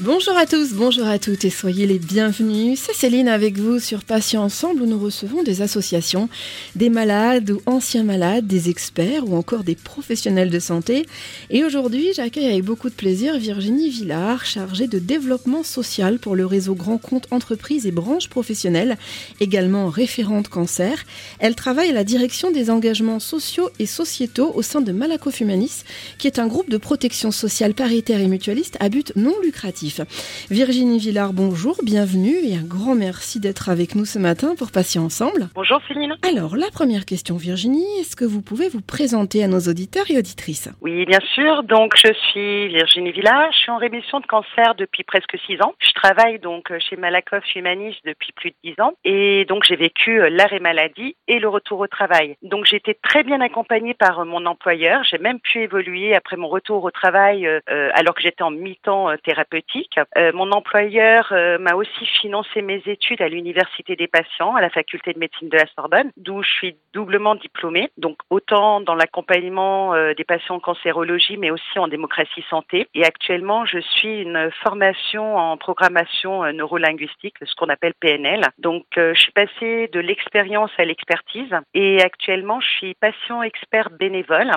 Bonjour à tous, bonjour à toutes et soyez les bienvenus. C'est Céline avec vous sur Patients Ensemble où nous recevons des associations, des malades ou anciens malades, des experts ou encore des professionnels de santé. Et aujourd'hui, j'accueille avec beaucoup de plaisir Virginie Villard, chargée de développement social pour le réseau Grand Compte Entreprises et Branches Professionnelles, également référente cancer. Elle travaille à la direction des engagements sociaux et sociétaux au sein de Malakoff Humanis, qui est un groupe de protection sociale paritaire et mutualiste à but non lucratif. Virginie Villard, bonjour, bienvenue et un grand merci d'être avec nous ce matin pour passer ensemble. Bonjour Céline. Alors, la première question, Virginie, est-ce que vous pouvez vous présenter à nos auditeurs et auditrices? Oui, bien sûr. Donc, je suis Virginie Villard. Je suis en rémission de cancer depuis presque six ans. Je travaille donc chez Malakoff Humanis depuis plus de dix ans. Et donc, j'ai vécu l'arrêt maladie et le retour au travail. Donc, j'ai été très bien accompagnée par mon employeur. J'ai même pu évoluer après mon retour au travail euh, alors que j'étais en mi-temps euh, Euh, mon employeur euh, m'a aussi financé mes études à l'Université des patients, à la faculté de médecine de la Sorbonne, d'où je suis doublement diplômée. Donc, autant dans l'accompagnement euh, des patients en cancérologie, mais aussi en démocratie santé. Et actuellement, je suis une formation en programmation neurolinguistique, ce qu'on appelle PNL. Donc, je suis passée de l'expérience à l'expertise. Et actuellement, je suis patient expert bénévole.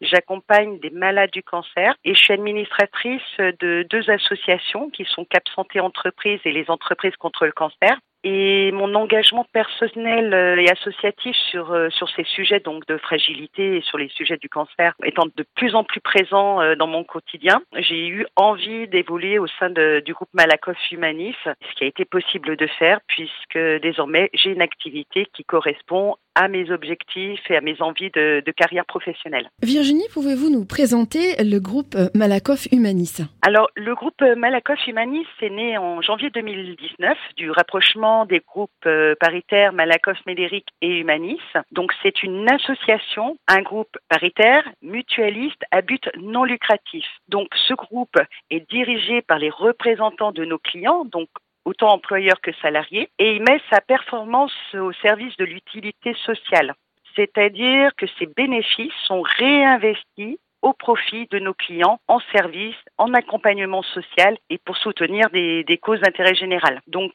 J'accompagne des malades du cancer et je suis administratrice de deux associations qui sont Cap Santé Entreprises et les entreprises contre le cancer. Et mon engagement personnel euh, et associatif sur euh, sur ces sujets donc de fragilité et sur les sujets du cancer étant de plus en plus présent euh, dans mon quotidien, j'ai eu envie d'évoluer au sein de, du groupe Malakoff Humanis, ce qui a été possible de faire puisque désormais j'ai une activité qui correspond à mes objectifs et à mes envies de, de carrière professionnelle. Virginie, pouvez-vous nous présenter le groupe Malakoff Humanis Alors, le groupe Malakoff Humanis est né en janvier 2019 du rapprochement des groupes euh, paritaires Malakoff, Médéric et Humanis. Donc, c'est une association, un groupe paritaire, mutualiste à but non lucratif. Donc, ce groupe est dirigé par les représentants de nos clients, donc autant employeur que salarié, et il met sa performance au service de l'utilité sociale. C'est-à-dire que ses bénéfices sont réinvestis au profit de nos clients en service, en accompagnement social et pour soutenir des, causes d'intérêt général. Donc,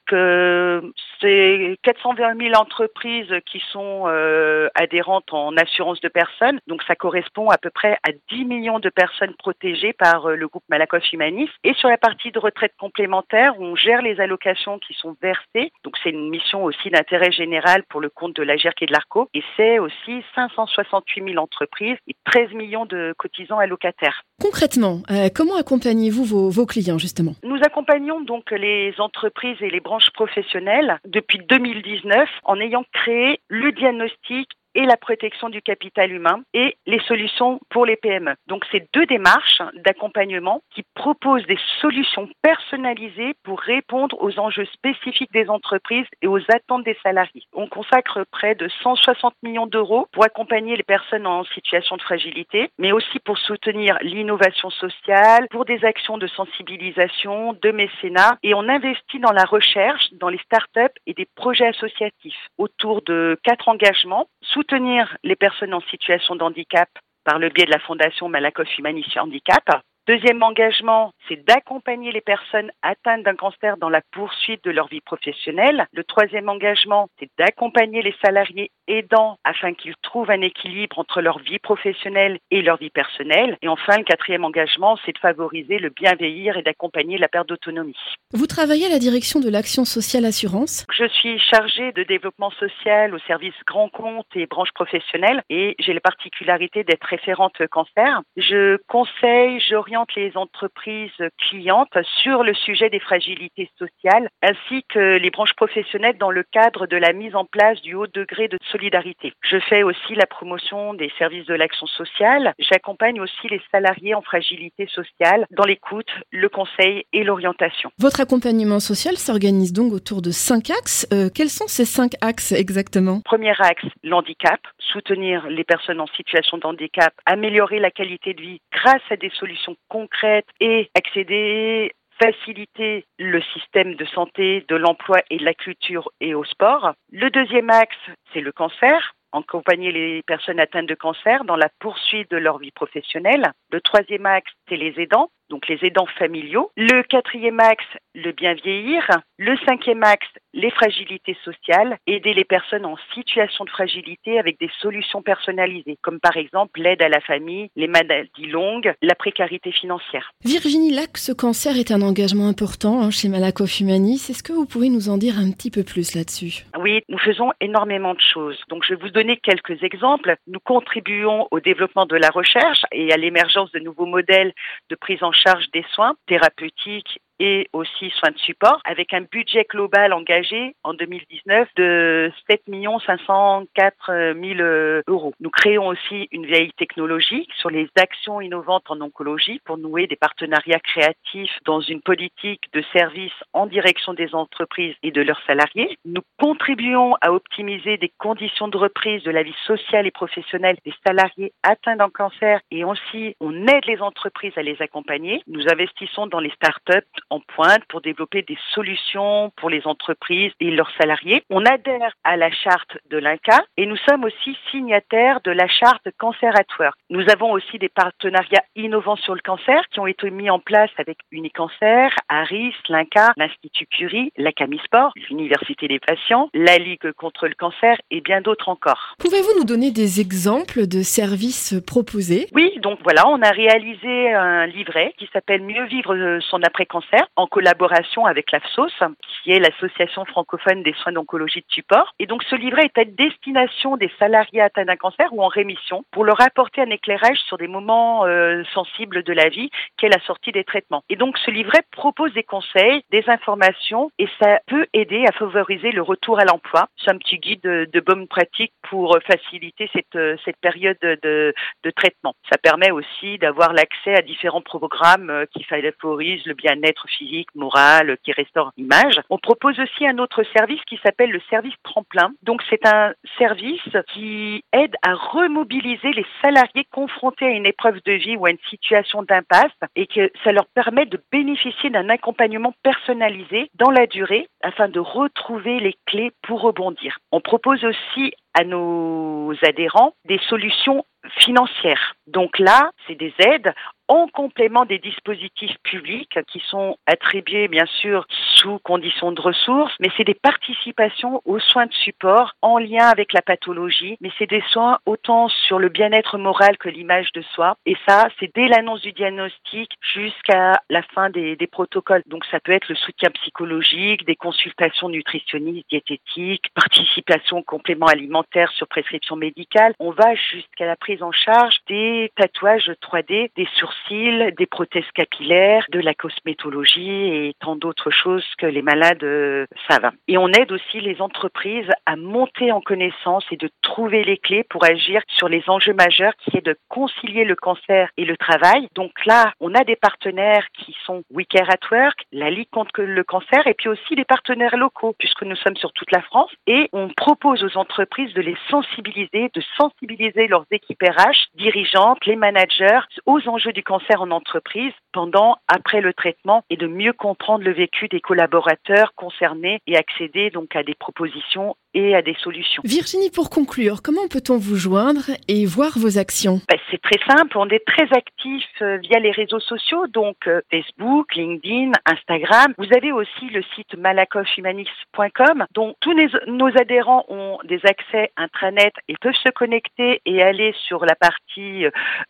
c'est 420 000 entreprises qui sont euh, adhérentes en assurance de personnes. Donc, ça correspond à peu près à 10 millions de personnes protégées par euh, le groupe Malakoff Humanis. Et sur la partie de retraite complémentaire, on gère les allocations qui sont versées. Donc, c'est une mission aussi d'intérêt général pour le compte de la GERC et de l'ARCO. Et c'est aussi 568 000 entreprises et 13 millions de cotisations allocataires. Concrètement, euh, comment accompagnez-vous vos, vos, clients justement? Nous accompagnons donc les entreprises et les branches professionnelles depuis 2019 en ayant créé le diagnostic et la protection du capital humain et les solutions pour les PME. Donc c'est deux démarches d'accompagnement qui proposent des solutions personnalisées pour répondre aux enjeux spécifiques des entreprises et aux attentes des salariés. On consacre près de 160 millions d'euros pour accompagner les personnes en situation de fragilité, mais aussi pour soutenir l'innovation sociale, pour des actions de sensibilisation, de mécénat et on investit dans la recherche, dans les startups et des projets associatifs autour de quatre engagements soutenir les personnes en situation de handicap par le biais de la Fondation Malakoff Humanis Handicap, Deuxième engagement, c'est d'accompagner les personnes atteintes d'un cancer dans la poursuite de leur vie professionnelle. Le troisième engagement, c'est d'accompagner les salariés aidants afin qu'ils trouvent un équilibre entre leur vie professionnelle et leur vie personnelle. Et enfin, le quatrième engagement, c'est de favoriser le bien vieillir et d'accompagner la perte d'autonomie. Vous travaillez à la direction de l'action sociale assurance Je suis chargée de développement social au service grand compte et branches professionnelles et j'ai la particularité d'être référente cancer. Je conseille, j'oriente les entreprises clientes sur le sujet des fragilités sociales ainsi que les branches professionnelles dans le cadre de la mise en place du haut degré de solidarité. Je fais aussi la promotion des services de l'action sociale. J'accompagne aussi les salariés en fragilité sociale dans l'écoute, le conseil et l'orientation. Votre accompagnement social s'organise donc autour de cinq axes. Euh, quels sont ces cinq axes exactement? Premier axe, l'handicap, soutenir les personnes en situation de handicap, améliorer la qualité de vie grâce à des solutions concrètes et accéder faciliter le système de santé, de l'emploi et de la culture et au sport. Le deuxième axe, c'est le cancer, accompagner les personnes atteintes de cancer dans la poursuite de leur vie professionnelle. Le troisième axe, les aidants donc les aidants familiaux. Le quatrième axe, le bien vieillir. Le cinquième axe, les fragilités sociales, aider les personnes en situation de fragilité avec des solutions personnalisées, comme par exemple l'aide à la famille, les maladies longues, la précarité financière. Virginie l'axe cancer est un engagement important hein, chez Malakoff Humanis. Est-ce que vous pouvez nous en dire un petit peu plus là-dessus? Oui, nous faisons énormément de choses. Donc je vais vous donner quelques exemples. Nous contribuons au développement de la recherche et à l'émergence de nouveaux modèles de prise en charge des soins thérapeutiques et aussi soins de support, avec un budget global engagé en 2019 de 7 504 000 euros. Nous créons aussi une vieille technologie sur les actions innovantes en oncologie pour nouer des partenariats créatifs dans une politique de service en direction des entreprises et de leurs salariés. Nous contribuons à optimiser des conditions de reprise de la vie sociale et professionnelle des salariés atteints d'un cancer et aussi on aide les entreprises à les accompagner. Nous investissons dans les startups en pointe pour développer des solutions pour les entreprises et leurs salariés. On adhère à la charte de l'INCA et nous sommes aussi signataires de la charte Cancer at Work. Nous avons aussi des partenariats innovants sur le cancer qui ont été mis en place avec Unicancer, Aris, l'INCA, l'Institut Curie, la Camisport, l'Université des patients, la Ligue contre le cancer et bien d'autres encore. Pouvez-vous nous donner des exemples de services proposés? Oui, donc voilà, on a réalisé un livret qui s'appelle Mieux vivre son après-cancer en collaboration avec l'AFSOS, qui est l'association francophone des soins d'oncologie de support. Et donc ce livret est à destination des salariés atteints d'un cancer ou en rémission pour leur apporter un éclairage sur des moments euh, sensibles de la vie qu'est la sortie des traitements. Et donc ce livret propose des conseils, des informations et ça peut aider à favoriser le retour à l'emploi. C'est un petit guide de, de bonne pratique pour faciliter cette, euh, cette période de, traitement. Ça permet aussi d'avoir l'accès à différents programmes euh, qui favorisent le bien-être physique, morale, qui restaure l'image. On propose aussi un autre service qui s'appelle le service tremplin. Donc c'est un service qui aide à remobiliser les salariés confrontés à une épreuve de vie ou à une situation d'impasse et que ça leur permet de bénéficier d'un accompagnement personnalisé dans la durée afin de retrouver les clés pour rebondir. On propose aussi à nos adhérents des solutions financières. Donc là, c'est des aides en complément des dispositifs publics qui sont attribués bien sûr sous conditions de ressources, mais c'est des participations aux soins de support en lien avec la pathologie, mais c'est des soins autant sur le bien-être moral que l'image de soi. Et ça, c'est dès l'annonce du diagnostic jusqu'à la fin des, des, protocoles. Donc ça peut être le soutien psychologique, des consultations nutritionnistes, diététiques, participation complément alimentaire sur prescription médicale. On va jusqu'à la prise en charge des tatouages 3D, des sourcils des prothèses capillaires, de la cosmétologie et tant d'autres choses que les malades euh, savent. Et on aide aussi les entreprises à monter en connaissance et de trouver les clés pour agir sur les enjeux majeurs qui est de concilier le cancer et le travail. Donc là, on a des partenaires qui sont We Care at Work, la Ligue contre le cancer et puis aussi les partenaires locaux puisque nous sommes sur toute la France et on propose aux entreprises de les sensibiliser, de sensibiliser leurs équipes RH, dirigeantes, les managers aux enjeux du cancer en entreprise pendant, après le traitement et de mieux comprendre le vécu des collaborateurs concernés et accéder donc à des propositions et à des solutions. Virginie, pour conclure, comment peut-on vous joindre et voir vos actions? Ben, C'est très simple, on est très actifs euh, via les réseaux sociaux, donc euh, Facebook, LinkedIn, Instagram. Vous avez aussi le site malakoffhumanix.com, dont tous nos adhérents ont des accès intranet et peuvent se connecter et aller sur la partie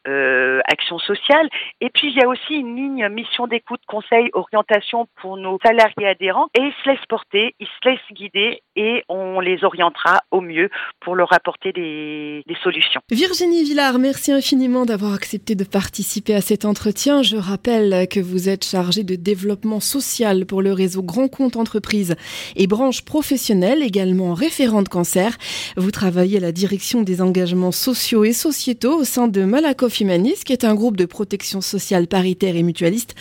euh, action sociale. Et puis il y a aussi une ligne mission d'écoute, conseil, orientation pour nos salariés adhérents et ils se laissent porter, ils se laissent guider et on les les orientera au mieux pour leur apporter des, des solutions. Virginie Villard, merci infiniment d'avoir accepté de participer à cet entretien. Je rappelle que vous êtes chargée de développement social pour le réseau Grand Compte Entreprise et branche professionnelle, également référente cancer. Vous travaillez à la direction des engagements sociaux et sociétaux au sein de Malakoff Humanis, qui est un groupe de protection sociale paritaire et mutualiste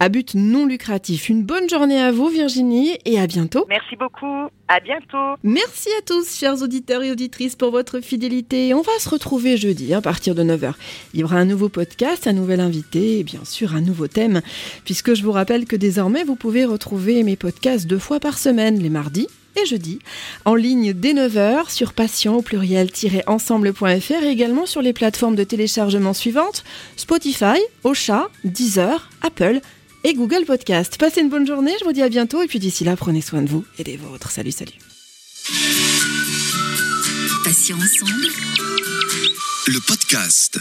à but non lucratif. Une bonne journée à vous, Virginie, et à bientôt. Merci beaucoup. À bientôt. Merci à tous, chers auditeurs et auditrices, pour votre fidélité. On va se retrouver jeudi à partir de 9h. Il y aura un nouveau podcast, un nouvel invité et bien sûr un nouveau thème, puisque je vous rappelle que désormais vous pouvez retrouver mes podcasts deux fois par semaine, les mardis et jeudi, en ligne dès 9h sur patient au pluriel-ensemble.fr et également sur les plateformes de téléchargement suivantes Spotify, Ocha, Deezer, Apple et Google Podcast. Passez une bonne journée, je vous dis à bientôt et puis d'ici là, prenez soin de vous et des vôtres. Salut, salut. Passions ensemble. Le podcast.